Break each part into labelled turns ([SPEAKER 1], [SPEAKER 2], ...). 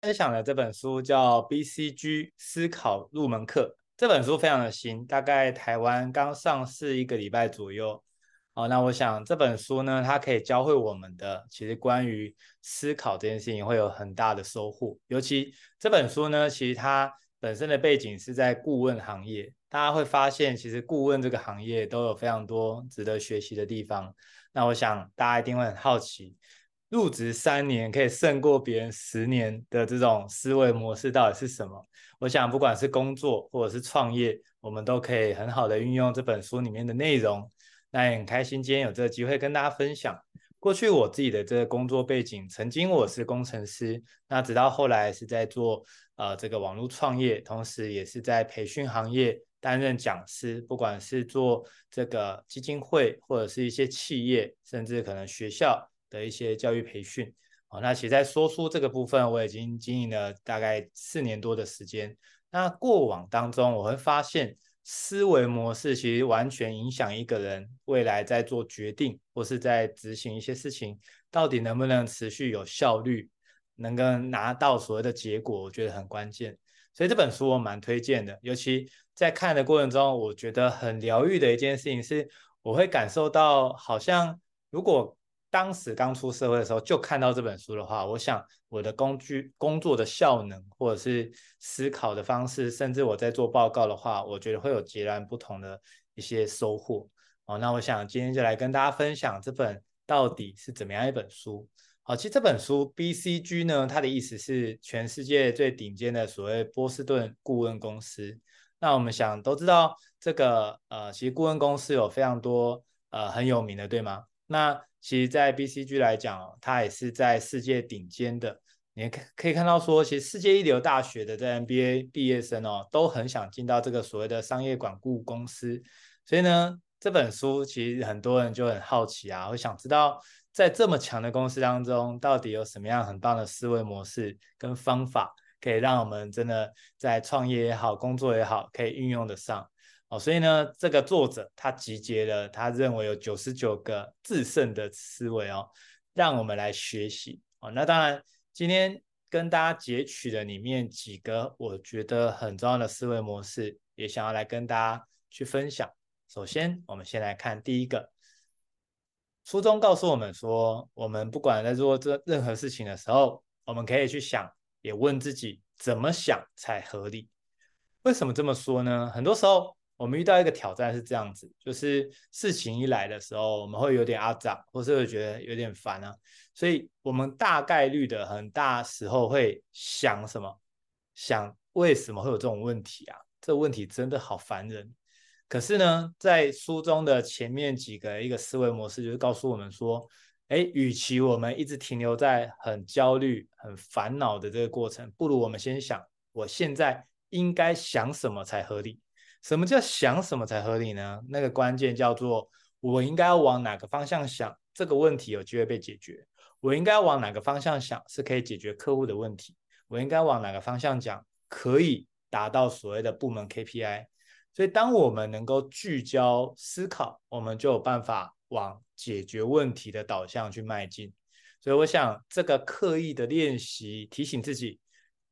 [SPEAKER 1] 分享的这本书叫《BCG 思考入门课》，这本书非常的新，大概台湾刚上市一个礼拜左右。好，那我想这本书呢，它可以教会我们的，其实关于思考这件事情会有很大的收获。尤其这本书呢，其实它本身的背景是在顾问行业，大家会发现，其实顾问这个行业都有非常多值得学习的地方。那我想大家一定会很好奇。入职三年可以胜过别人十年的这种思维模式到底是什么？我想不管是工作或者是创业，我们都可以很好的运用这本书里面的内容。那也很开心今天有这个机会跟大家分享。过去我自己的这个工作背景，曾经我是工程师，那直到后来是在做呃这个网络创业，同时也是在培训行业担任讲师，不管是做这个基金会或者是一些企业，甚至可能学校。的一些教育培训，好，那其实在说书这个部分，我已经经营了大概四年多的时间。那过往当中，我会发现思维模式其实完全影响一个人未来在做决定或是在执行一些事情，到底能不能持续有效率，能够拿到所谓的结果，我觉得很关键。所以这本书我蛮推荐的，尤其在看的过程中，我觉得很疗愈的一件事情是，我会感受到好像如果。当时刚出社会的时候，就看到这本书的话，我想我的工具、工作的效能，或者是思考的方式，甚至我在做报告的话，我觉得会有截然不同的一些收获。好，那我想今天就来跟大家分享这本到底是怎么样一本书。好，其实这本书 BCG 呢，它的意思是全世界最顶尖的所谓波士顿顾问公司。那我们想都知道，这个呃，其实顾问公司有非常多呃很有名的，对吗？那其实，在 BCG 来讲，它也是在世界顶尖的。你可可以看到说，其实世界一流大学的在 MBA 毕业生哦，都很想进到这个所谓的商业管顾公司。所以呢，这本书其实很多人就很好奇啊，会想知道在这么强的公司当中，到底有什么样很棒的思维模式跟方法，可以让我们真的在创业也好，工作也好，可以运用得上。哦，所以呢，这个作者他集结了他认为有九十九个制胜的思维哦，让我们来学习哦。那当然，今天跟大家截取的里面几个我觉得很重要的思维模式，也想要来跟大家去分享。首先，我们先来看第一个，书中告诉我们说，我们不管在做这任何事情的时候，我们可以去想，也问自己怎么想才合理。为什么这么说呢？很多时候。我们遇到一个挑战是这样子，就是事情一来的时候，我们会有点阿杂，或是会觉得有点烦啊，所以我们大概率的很大时候会想什么？想为什么会有这种问题啊？这个问题真的好烦人。可是呢，在书中的前面几个一个思维模式，就是告诉我们说，哎，与其我们一直停留在很焦虑、很烦恼的这个过程，不如我们先想，我现在应该想什么才合理。什么叫想什么才合理呢？那个关键叫做我应该往哪个方向想，这个问题有机会被解决。我应该往哪个方向想，是可以解决客户的问题。我应该往哪个方向讲，可以达到所谓的部门 KPI。所以，当我们能够聚焦思考，我们就有办法往解决问题的导向去迈进。所以，我想这个刻意的练习，提醒自己。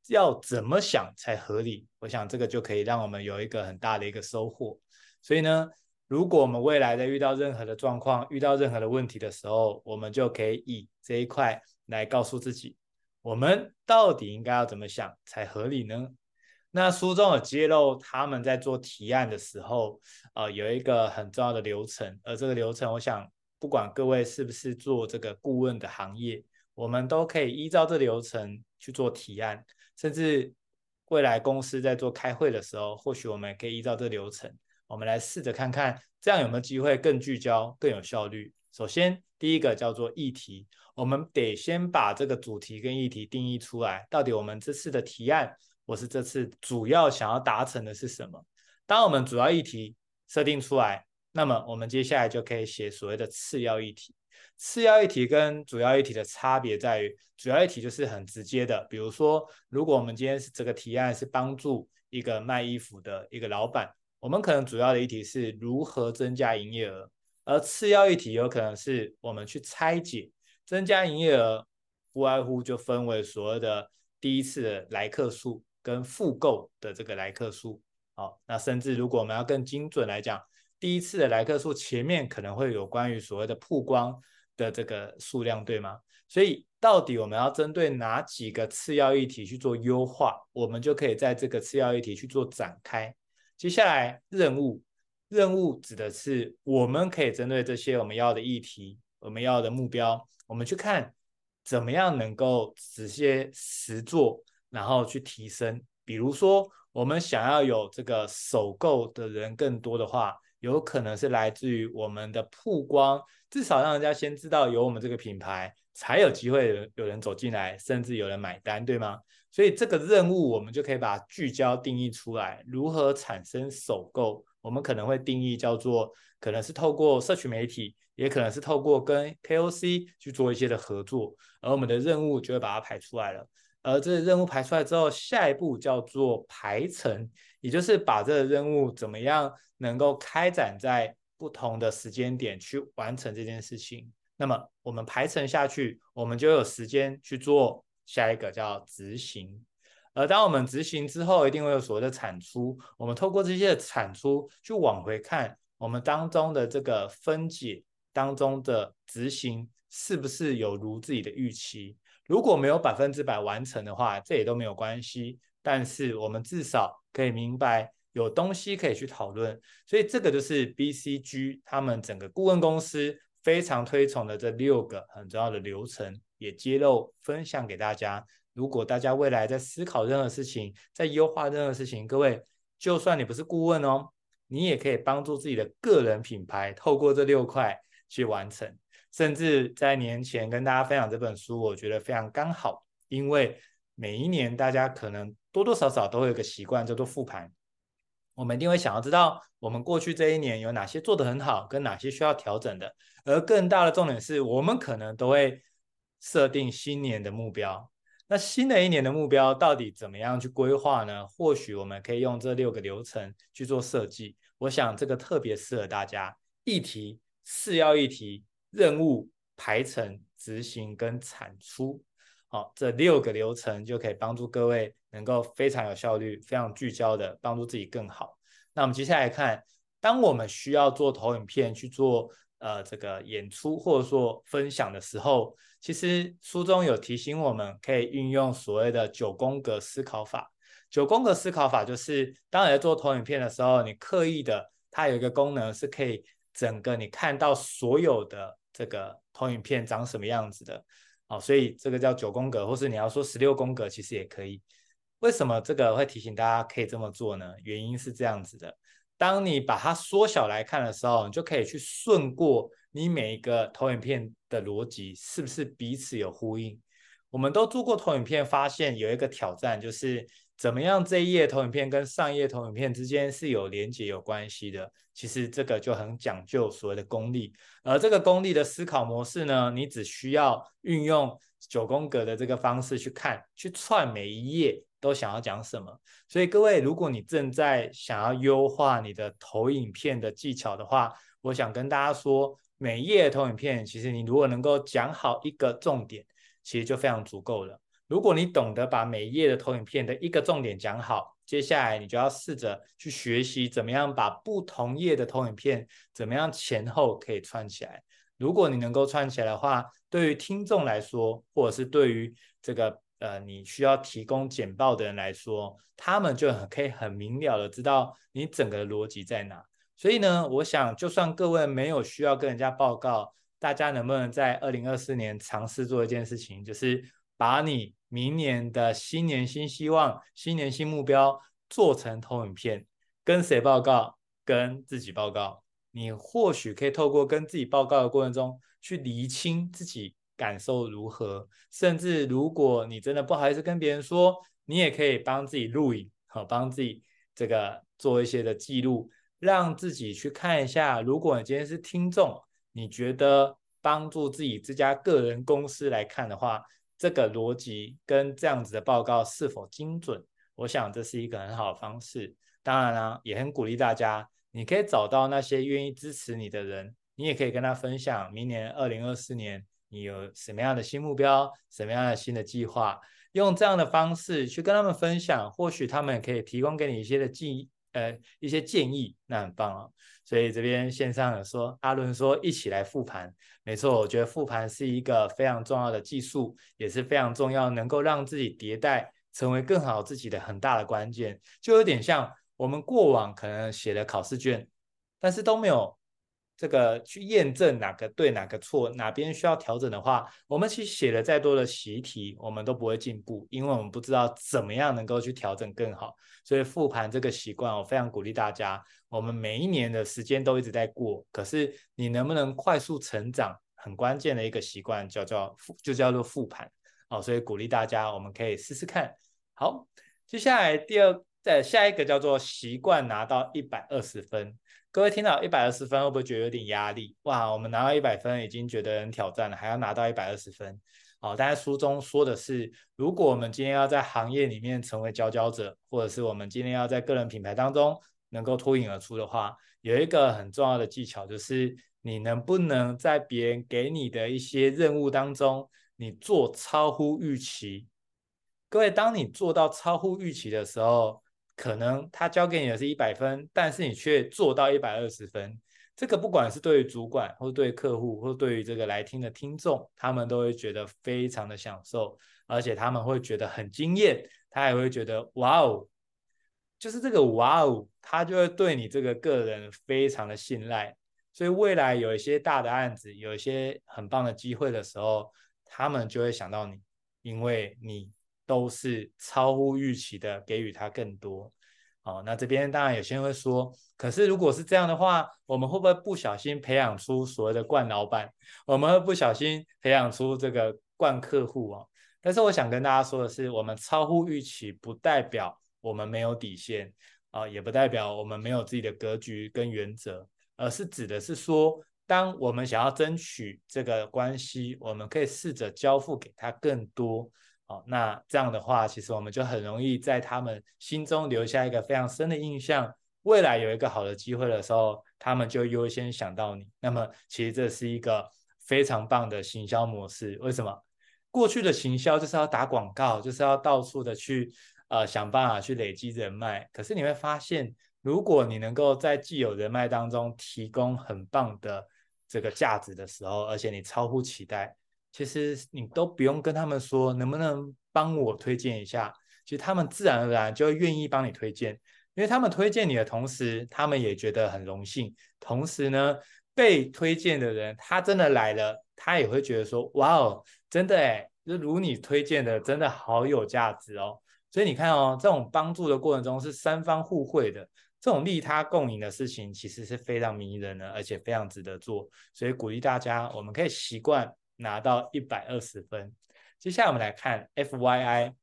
[SPEAKER 1] 要怎么想才合理？我想这个就可以让我们有一个很大的一个收获。所以呢，如果我们未来在遇到任何的状况、遇到任何的问题的时候，我们就可以以这一块来告诉自己，我们到底应该要怎么想才合理呢？那书中有揭露他们在做提案的时候，呃，有一个很重要的流程，而这个流程，我想不管各位是不是做这个顾问的行业，我们都可以依照这流程去做提案。甚至未来公司在做开会的时候，或许我们可以依照这个流程，我们来试着看看，这样有没有机会更聚焦、更有效率。首先，第一个叫做议题，我们得先把这个主题跟议题定义出来，到底我们这次的提案，或是这次主要想要达成的是什么？当我们主要议题设定出来，那么我们接下来就可以写所谓的次要议题。次要议题跟主要议题的差别在于，主要议题就是很直接的，比如说，如果我们今天是这个提案是帮助一个卖衣服的一个老板，我们可能主要的议题是如何增加营业额，而次要议题有可能是我们去拆解增加营业额，不外乎就分为所谓的第一次的来客数跟复购的这个来客数。好，那甚至如果我们要更精准来讲，第一次的来客数前面可能会有关于所谓的曝光的这个数量，对吗？所以到底我们要针对哪几个次要议题去做优化，我们就可以在这个次要议题去做展开。接下来任务，任务指的是我们可以针对这些我们要的议题，我们要的目标，我们去看怎么样能够直接实做，然后去提升。比如说，我们想要有这个首购的人更多的话。有可能是来自于我们的曝光，至少让人家先知道有我们这个品牌，才有机会有人走进来，甚至有人买单，对吗？所以这个任务我们就可以把聚焦定义出来，如何产生首购？我们可能会定义叫做，可能是透过社群媒体，也可能是透过跟 KOC 去做一些的合作，而我们的任务就会把它排出来了。而这个任务排出来之后，下一步叫做排程，也就是把这个任务怎么样能够开展在不同的时间点去完成这件事情。那么我们排程下去，我们就有时间去做下一个叫执行。而当我们执行之后，一定会有所谓的产出。我们透过这些产出去往回看，我们当中的这个分解当中的执行是不是有如自己的预期？如果没有百分之百完成的话，这也都没有关系。但是我们至少可以明白有东西可以去讨论，所以这个就是 BCG 他们整个顾问公司非常推崇的这六个很重要的流程，也揭露分享给大家。如果大家未来在思考任何事情，在优化任何事情，各位就算你不是顾问哦，你也可以帮助自己的个人品牌透过这六块去完成。甚至在年前跟大家分享这本书，我觉得非常刚好，因为每一年大家可能多多少少都会有个习惯叫做复盘，我们一定会想要知道我们过去这一年有哪些做得很好，跟哪些需要调整的。而更大的重点是我们可能都会设定新年的目标。那新的一年的目标到底怎么样去规划呢？或许我们可以用这六个流程去做设计。我想这个特别适合大家，议题、次要议题。任务排程、执行跟产出，好，这六个流程就可以帮助各位能够非常有效率、非常聚焦的帮助自己更好。那我们接下来看，当我们需要做投影片去做呃这个演出或者说分享的时候，其实书中有提醒我们可以运用所谓的九宫格思考法。九宫格思考法就是当你在做投影片的时候，你刻意的，它有一个功能是可以。整个你看到所有的这个投影片长什么样子的，好，所以这个叫九宫格，或是你要说十六宫格，其实也可以。为什么这个会提醒大家可以这么做呢？原因是这样子的：当你把它缩小来看的时候，你就可以去顺过你每一个投影片的逻辑是不是彼此有呼应。我们都做过投影片，发现有一个挑战就是。怎么样？这一页投影片跟上一页投影片之间是有连接、有关系的。其实这个就很讲究所谓的功力。而这个功力的思考模式呢，你只需要运用九宫格的这个方式去看、去串每一页都想要讲什么。所以各位，如果你正在想要优化你的投影片的技巧的话，我想跟大家说，每一页投影片，其实你如果能够讲好一个重点，其实就非常足够了。如果你懂得把每一页的投影片的一个重点讲好，接下来你就要试着去学习怎么样把不同页的投影片怎么样前后可以串起来。如果你能够串起来的话，对于听众来说，或者是对于这个呃你需要提供简报的人来说，他们就很可以很明了的知道你整个逻辑在哪。所以呢，我想就算各位没有需要跟人家报告，大家能不能在二零二四年尝试做一件事情，就是把你。明年的新年新希望，新年新目标，做成投影片，跟谁报告？跟自己报告。你或许可以透过跟自己报告的过程中，去厘清自己感受如何。甚至如果你真的不好意思跟别人说，你也可以帮自己录影，好，帮自己这个做一些的记录，让自己去看一下。如果你今天是听众，你觉得帮助自己这家个人公司来看的话。这个逻辑跟这样子的报告是否精准？我想这是一个很好的方式。当然啦，也很鼓励大家，你可以找到那些愿意支持你的人，你也可以跟他分享明年二零二四年你有什么样的新目标，什么样的新的计划。用这样的方式去跟他们分享，或许他们可以提供给你一些的建议，呃，一些建议，那很棒哦。所以这边线上有说，阿伦说一起来复盘，没错，我觉得复盘是一个非常重要的技术，也是非常重要，能够让自己迭代成为更好自己的很大的关键，就有点像我们过往可能写的考试卷，但是都没有。这个去验证哪个对哪个错，哪边需要调整的话，我们其实写了再多的习题，我们都不会进步，因为我们不知道怎么样能够去调整更好。所以复盘这个习惯，我非常鼓励大家。我们每一年的时间都一直在过，可是你能不能快速成长，很关键的一个习惯叫做就叫做复盘哦。所以鼓励大家，我们可以试试看。好，接下来第二，再下一个叫做习惯拿到一百二十分。各位听到一百二十分，会不会觉得有点压力？哇，我们拿到一百分已经觉得很挑战了，还要拿到一百二十分。好，但是书中说的是，如果我们今天要在行业里面成为佼佼者，或者是我们今天要在个人品牌当中能够脱颖而出的话，有一个很重要的技巧，就是你能不能在别人给你的一些任务当中，你做超乎预期。各位，当你做到超乎预期的时候，可能他交给你的是一百分，但是你却做到一百二十分，这个不管是对于主管，或对客户，或对于这个来听的听众，他们都会觉得非常的享受，而且他们会觉得很惊艳，他也会觉得哇哦，就是这个哇哦，他就会对你这个个人非常的信赖，所以未来有一些大的案子，有一些很棒的机会的时候，他们就会想到你，因为你。都是超乎预期的，给予他更多。好，那这边当然有些人会说，可是如果是这样的话，我们会不会不小心培养出所谓的惯老板？我们会不小心培养出这个惯客户啊？但是我想跟大家说的是，我们超乎预期，不代表我们没有底线啊，也不代表我们没有自己的格局跟原则，而是指的是说，当我们想要争取这个关系，我们可以试着交付给他更多。好，那这样的话，其实我们就很容易在他们心中留下一个非常深的印象。未来有一个好的机会的时候，他们就优先想到你。那么，其实这是一个非常棒的行销模式。为什么？过去的行销就是要打广告，就是要到处的去呃想办法去累积人脉。可是你会发现，如果你能够在既有人脉当中提供很棒的这个价值的时候，而且你超乎期待。其实你都不用跟他们说，能不能帮我推荐一下？其实他们自然而然就会愿意帮你推荐，因为他们推荐你的同时，他们也觉得很荣幸。同时呢，被推荐的人他真的来了，他也会觉得说：“哇哦，真的哎，就如你推荐的，真的好有价值哦。”所以你看哦，这种帮助的过程中是三方互惠的，这种利他共赢的事情其实是非常迷人的，而且非常值得做。所以鼓励大家，我们可以习惯。拿到一百二十分。接下来我们来看 FYI，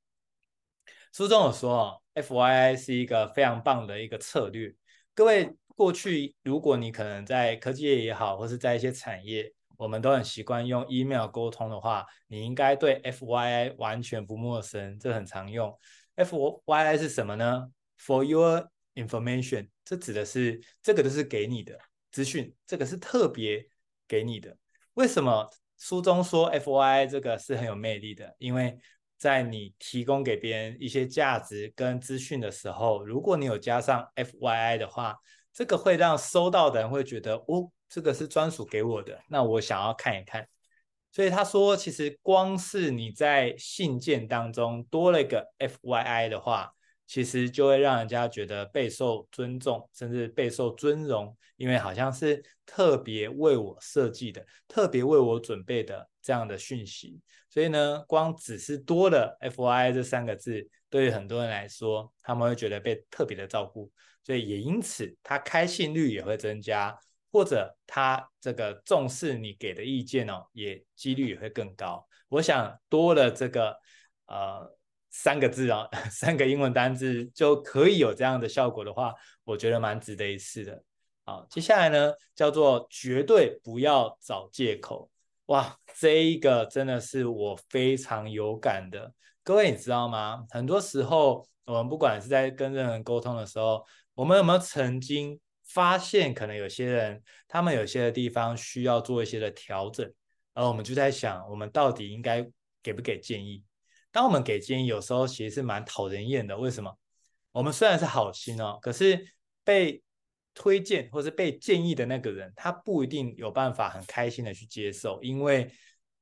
[SPEAKER 1] 书中有说哦，FYI 是一个非常棒的一个策略。各位过去如果你可能在科技业也好，或是在一些产业，我们都很习惯用 email 沟通的话，你应该对 FYI 完全不陌生，这很常用。FYI 是什么呢？For your information，这指的是这个都是给你的资讯，这个是特别给你的。为什么？书中说，FYI 这个是很有魅力的，因为在你提供给别人一些价值跟资讯的时候，如果你有加上 FYI 的话，这个会让收到的人会觉得，哦，这个是专属给我的，那我想要看一看。所以他说，其实光是你在信件当中多了一个 FYI 的话，其实就会让人家觉得备受尊重，甚至备受尊荣，因为好像是特别为我设计的、特别为我准备的这样的讯息。所以呢，光只是多了 FYI 这三个字，对于很多人来说，他们会觉得被特别的照顾，所以也因此他开信率也会增加，或者他这个重视你给的意见哦，也几率也会更高。我想多了这个呃。三个字啊，三个英文单字就可以有这样的效果的话，我觉得蛮值得一试的。好，接下来呢，叫做绝对不要找借口。哇，这一个真的是我非常有感的。各位你知道吗？很多时候我们不管是在跟任何人沟通的时候，我们有没有曾经发现，可能有些人他们有些的地方需要做一些的调整，而我们就在想，我们到底应该给不给建议？当我们给建议，有时候其实是蛮讨人厌的。为什么？我们虽然是好心哦，可是被推荐或是被建议的那个人，他不一定有办法很开心的去接受，因为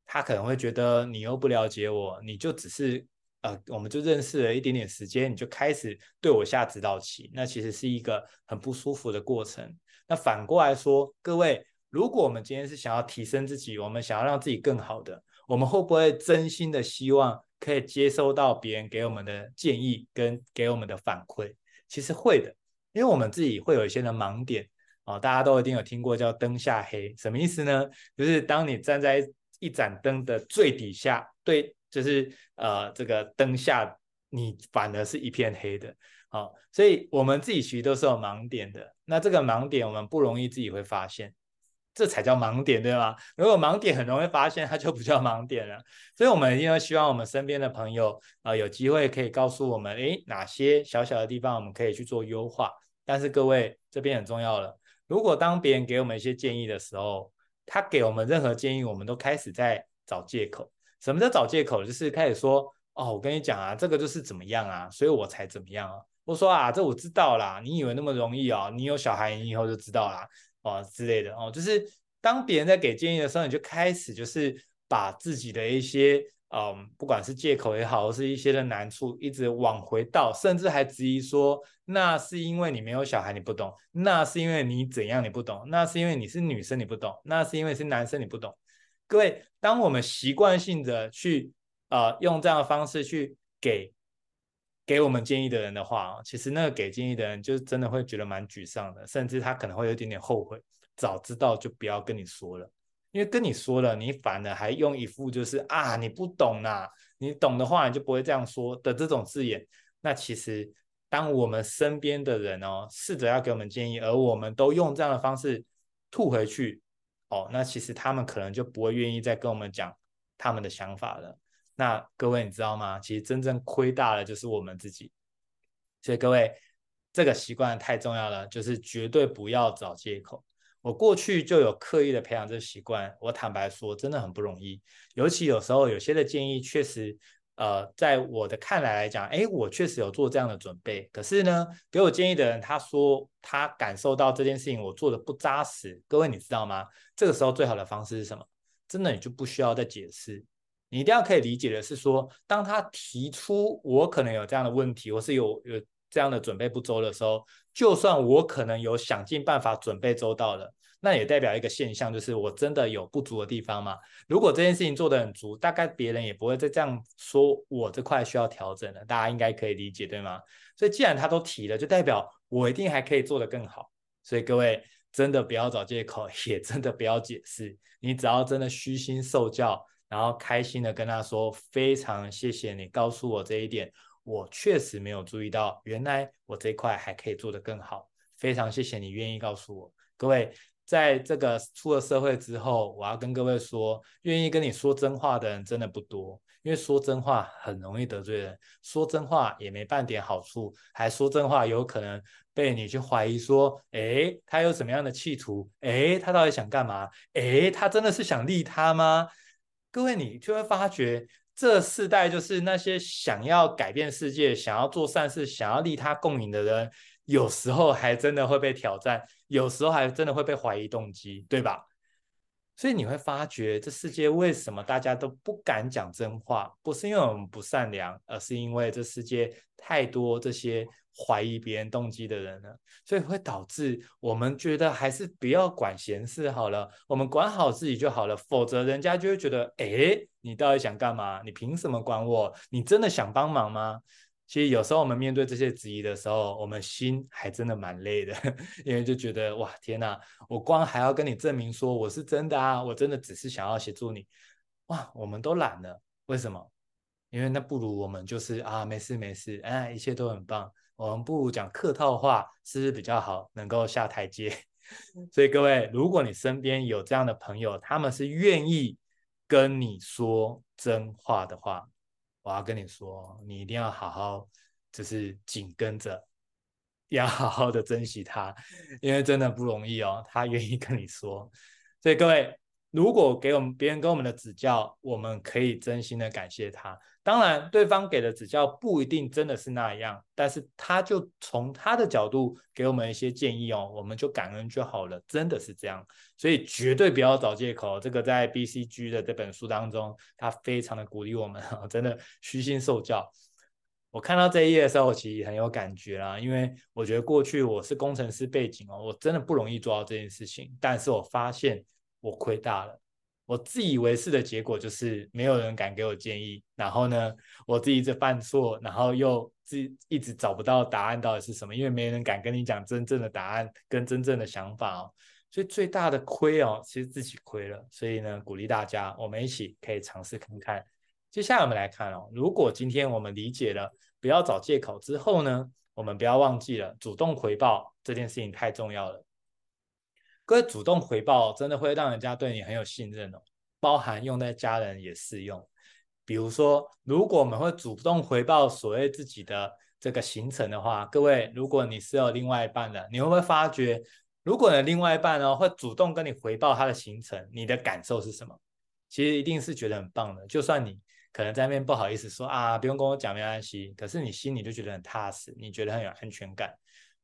[SPEAKER 1] 他可能会觉得你又不了解我，你就只是呃，我们就认识了一点点时间，你就开始对我下指导棋，那其实是一个很不舒服的过程。那反过来说，各位，如果我们今天是想要提升自己，我们想要让自己更好的，我们会不会真心的希望可以接收到别人给我们的建议跟给我们的反馈？其实会的，因为我们自己会有一些的盲点、哦，大家都一定有听过叫灯下黑，什么意思呢？就是当你站在一盏灯的最底下，对，就是呃这个灯下，你反而是一片黑的。好、哦，所以我们自己其实都是有盲点的。那这个盲点我们不容易自己会发现，这才叫盲点，对吗？如果盲点很容易发现，它就不叫盲点了。所以，我们一定要希望我们身边的朋友啊、有机会可以告诉我们，诶，哪些小小的地方我们可以去做优化。但是各位这边很重要了，如果当别人给我们一些建议的时候，他给我们任何建议，我们都开始在找借口。什么叫找借口？就是开始说，哦，我跟你讲啊，这个就是怎么样啊，所以我才怎么样啊。我说啊，这我知道啦，你以为那么容易哦？你有小孩，你以后就知道啦，啊之类的哦。就是当别人在给建议的时候，你就开始就是把自己的一些嗯，不管是借口也好，或是一些的难处，一直往回倒，甚至还质疑说，那是因为你没有小孩，你不懂；那是因为你怎样，你不懂；那是因为你是女生，你不懂；那是因为是男生，你不懂。各位，当我们习惯性的去呃用这样的方式去给。给我们建议的人的话，其实那个给建议的人就真的会觉得蛮沮丧的，甚至他可能会有点点后悔，早知道就不要跟你说了，因为跟你说了，你反而还用一副就是啊你不懂呐、啊，你懂的话你就不会这样说的这种字眼。那其实当我们身边的人哦试着要给我们建议，而我们都用这样的方式吐回去，哦，那其实他们可能就不会愿意再跟我们讲他们的想法了。那各位你知道吗？其实真正亏大了就是我们自己。所以各位，这个习惯太重要了，就是绝对不要找借口。我过去就有刻意的培养这个习惯，我坦白说真的很不容易。尤其有时候有些的建议确实，呃，在我的看来来讲，哎，我确实有做这样的准备。可是呢，给我建议的人他说他感受到这件事情我做的不扎实。各位你知道吗？这个时候最好的方式是什么？真的你就不需要再解释。你一定要可以理解的是说，当他提出我可能有这样的问题，或是有有这样的准备不周的时候，就算我可能有想尽办法准备周到了，那也代表一个现象，就是我真的有不足的地方嘛。如果这件事情做得很足，大概别人也不会再这样说我这块需要调整了。大家应该可以理解，对吗？所以既然他都提了，就代表我一定还可以做得更好。所以各位真的不要找借口，也真的不要解释，你只要真的虚心受教。然后开心的跟他说：“非常谢谢你告诉我这一点，我确实没有注意到，原来我这一块还可以做得更好。非常谢谢你愿意告诉我。各位，在这个出了社会之后，我要跟各位说，愿意跟你说真话的人真的不多，因为说真话很容易得罪人，说真话也没半点好处，还说真话有可能被你去怀疑说，诶，他有什么样的企图？诶，他到底想干嘛？诶，他真的是想利他吗？”各位，你就会发觉，这世代就是那些想要改变世界、想要做善事、想要利他共赢的人，有时候还真的会被挑战，有时候还真的会被怀疑动机，对吧？所以你会发觉，这世界为什么大家都不敢讲真话？不是因为我们不善良，而是因为这世界太多这些。怀疑别人动机的人了，所以会导致我们觉得还是不要管闲事好了，我们管好自己就好了。否则人家就会觉得，哎，你到底想干嘛？你凭什么管我？你真的想帮忙吗？其实有时候我们面对这些质疑的时候，我们心还真的蛮累的，因为就觉得哇，天哪，我光还要跟你证明说我是真的啊，我真的只是想要协助你，哇，我们都懒了。为什么？因为那不如我们就是啊，没事没事，哎，一切都很棒。我们不如讲客套话，是不是比较好，能够下台阶？所以各位，如果你身边有这样的朋友，他们是愿意跟你说真话的话，我要跟你说，你一定要好好，就是紧跟着，要好好的珍惜他，因为真的不容易哦，他愿意跟你说。所以各位，如果给我们别人给我们的指教，我们可以真心的感谢他。当然，对方给的指教不一定真的是那样，但是他就从他的角度给我们一些建议哦，我们就感恩就好了，真的是这样。所以绝对不要找借口。这个在 BCG 的这本书当中，他非常的鼓励我们，真的虚心受教。我看到这一页的时候，我其实很有感觉啦，因为我觉得过去我是工程师背景哦，我真的不容易做到这件事情，但是我发现我亏大了。我自以为是的结果就是没有人敢给我建议，然后呢，我自己一直犯错，然后又自一直找不到答案到底是什么，因为没人敢跟你讲真正的答案跟真正的想法哦，所以最大的亏哦，其实自己亏了。所以呢，鼓励大家，我们一起可以尝试看看。接下来我们来看哦，如果今天我们理解了不要找借口之后呢，我们不要忘记了主动回报这件事情太重要了。各位主动回报真的会让人家对你很有信任哦，包含用在家人也适用。比如说，如果我们会主动回报所谓自己的这个行程的话，各位，如果你是有另外一半的，你会不会发觉，如果你的另外一半呢会主动跟你回报他的行程，你的感受是什么？其实一定是觉得很棒的。就算你可能在那边不好意思说啊，不用跟我讲没关系，可是你心里就觉得很踏实，你觉得很有安全感。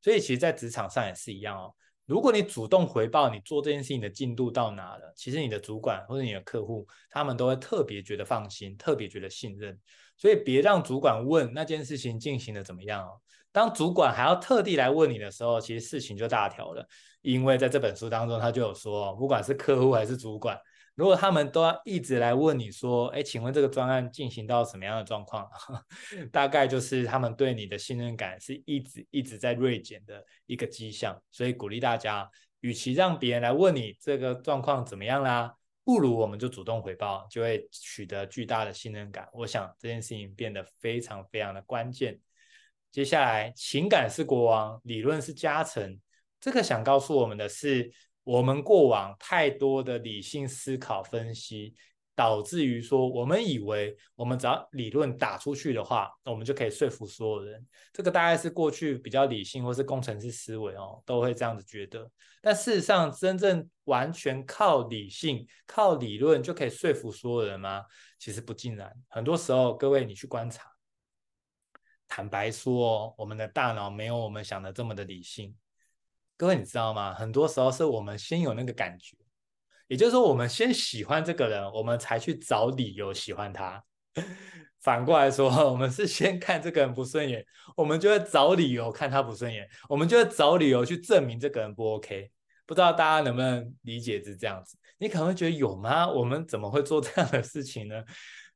[SPEAKER 1] 所以，其实，在职场上也是一样哦。如果你主动回报你做这件事情的进度到哪了，其实你的主管或者你的客户，他们都会特别觉得放心，特别觉得信任。所以别让主管问那件事情进行的怎么样哦。当主管还要特地来问你的时候，其实事情就大条了。因为在这本书当中，他就有说，不管是客户还是主管。如果他们都要一直来问你说，哎，请问这个专案进行到什么样的状况？大概就是他们对你的信任感是一直一直在锐减的一个迹象。所以鼓励大家，与其让别人来问你这个状况怎么样啦，不如我们就主动回报，就会取得巨大的信任感。我想这件事情变得非常非常的关键。接下来，情感是国王，理论是家臣。这个想告诉我们的是。我们过往太多的理性思考分析，导致于说，我们以为我们只要理论打出去的话，我们就可以说服所有人。这个大概是过去比较理性或是工程师思维哦，都会这样子觉得。但事实上，真正完全靠理性、靠理论就可以说服所有人吗？其实不尽然。很多时候，各位你去观察，坦白说，我们的大脑没有我们想的这么的理性。各位，你知道吗？很多时候是我们先有那个感觉，也就是说，我们先喜欢这个人，我们才去找理由喜欢他。反过来说，我们是先看这个人不顺眼，我们就会找理由看他不顺眼，我们就会找理由去证明这个人不 OK。不知道大家能不能理解是这样子？你可能会觉得有吗？我们怎么会做这样的事情呢？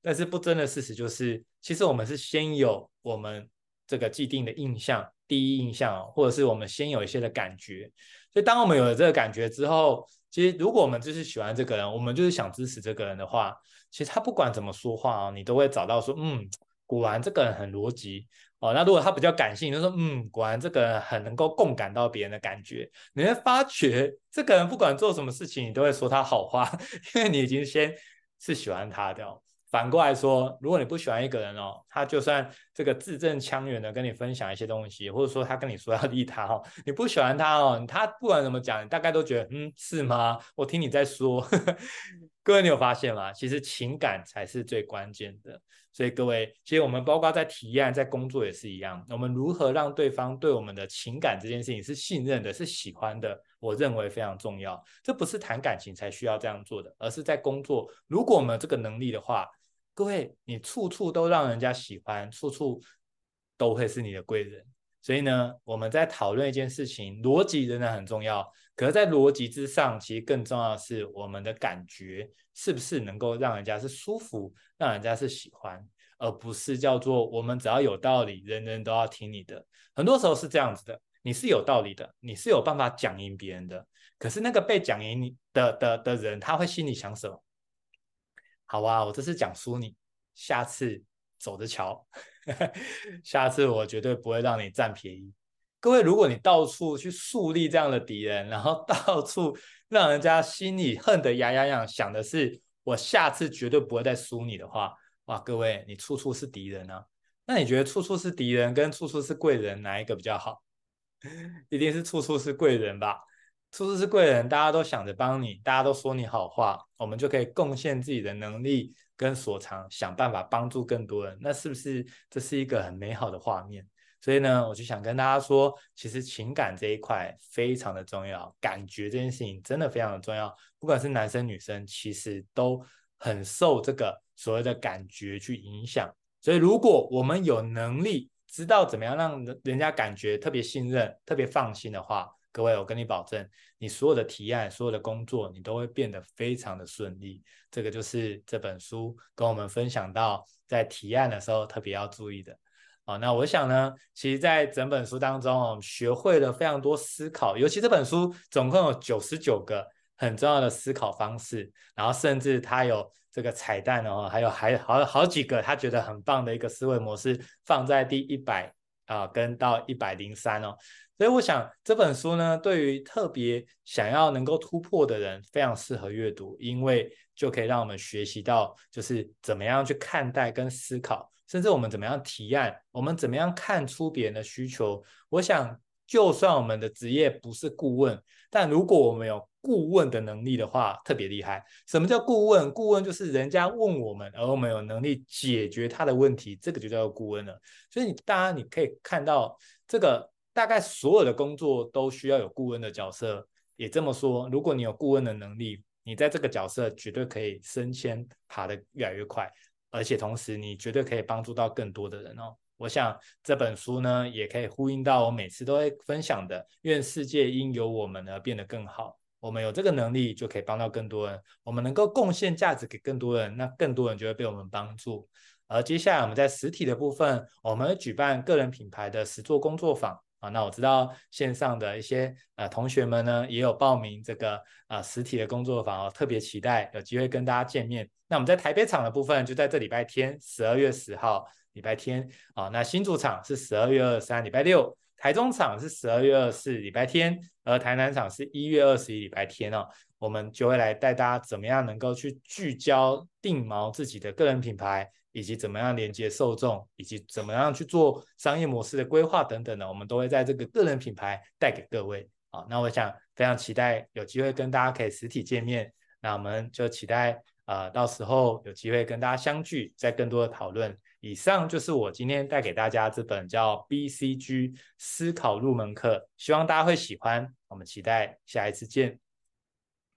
[SPEAKER 1] 但是不争的事实就是，其实我们是先有我们这个既定的印象。第一印象，或者是我们先有一些的感觉，所以当我们有了这个感觉之后，其实如果我们就是喜欢这个人，我们就是想支持这个人的话，其实他不管怎么说话哦，你都会找到说，嗯，果然这个人很逻辑哦。那如果他比较感性，就说，嗯，果然这个人很能够共感到别人的感觉，你会发觉这个人不管做什么事情，你都会说他好话，因为你已经先是喜欢他的哦。反过来说，如果你不喜欢一个人哦，他就算这个字正腔圆的跟你分享一些东西，或者说他跟你说要利他哦，你不喜欢他哦，他不管怎么讲，你大概都觉得嗯，是吗？我听你在说。各位，你有发现吗？其实情感才是最关键的。所以各位，其实我们包括在体验、在工作也是一样，我们如何让对方对我们的情感这件事情是信任的、是喜欢的，我认为非常重要。这不是谈感情才需要这样做的，而是在工作，如果我们这个能力的话。各位，你处处都让人家喜欢，处处都会是你的贵人。所以呢，我们在讨论一件事情，逻辑仍然很重要。可是，在逻辑之上，其实更重要的是我们的感觉是不是能够让人家是舒服，让人家是喜欢，而不是叫做我们只要有道理，人人都要听你的。很多时候是这样子的，你是有道理的，你是有办法讲赢别人的。可是那个被讲赢你的的的人，他会心里想什么？好啊，我这次讲输你，下次走着瞧。下次我绝对不会让你占便宜。各位，如果你到处去树立这样的敌人，然后到处让人家心里恨得牙痒痒，想的是我下次绝对不会再输你的话，哇，各位，你处处是敌人啊。那你觉得处处是敌人跟处处是贵人哪一个比较好？一定是处处是贵人吧。处处是贵人，大家都想着帮你，大家都说你好话，我们就可以贡献自己的能力跟所长，想办法帮助更多人，那是不是这是一个很美好的画面？所以呢，我就想跟大家说，其实情感这一块非常的重要，感觉这件事情真的非常的重要，不管是男生女生，其实都很受这个所谓的感觉去影响。所以，如果我们有能力知道怎么样让人家感觉特别信任、特别放心的话，各位，我跟你保证，你所有的提案、所有的工作，你都会变得非常的顺利。这个就是这本书跟我们分享到，在提案的时候特别要注意的。好，那我想呢，其实，在整本书当中，我们学会了非常多思考，尤其这本书总共有九十九个很重要的思考方式，然后甚至它有这个彩蛋哦，还有还好好几个他觉得很棒的一个思维模式，放在第一百啊跟到一百零三哦。所以我想这本书呢，对于特别想要能够突破的人，非常适合阅读，因为就可以让我们学习到，就是怎么样去看待跟思考，甚至我们怎么样提案，我们怎么样看出别人的需求。我想，就算我们的职业不是顾问，但如果我们有顾问的能力的话，特别厉害。什么叫顾问？顾问就是人家问我们，而我们有能力解决他的问题，这个就叫做顾问了。所以你，大家你可以看到这个。大概所有的工作都需要有顾问的角色，也这么说，如果你有顾问的能力，你在这个角色绝对可以升迁，爬得越来越快，而且同时你绝对可以帮助到更多的人哦。我想这本书呢，也可以呼应到我每次都会分享的，愿世界因有我们而变得更好。我们有这个能力，就可以帮到更多人。我们能够贡献价值给更多人，那更多人就会被我们帮助。而接下来我们在实体的部分，我们会举办个人品牌的实作工作坊。啊，那我知道线上的一些呃同学们呢，也有报名这个、呃、实体的工作坊哦，特别期待有机会跟大家见面。那我们在台北场的部分就在这礼拜天，十二月十号礼拜天啊。那新竹场是十二月二十三礼拜六，台中场是十二月二十四礼拜天，而台南场是一月二十一礼拜天哦。我们就会来带大家怎么样能够去聚焦定锚自己的个人品牌。以及怎么样连接受众，以及怎么样去做商业模式的规划等等的，我们都会在这个个人品牌带给各位。好，那我想非常期待有机会跟大家可以实体见面，那我们就期待呃到时候有机会跟大家相聚，再更多的讨论。以上就是我今天带给大家这本叫 BCG 思考入门课，希望大家会喜欢。我们期待下一次见。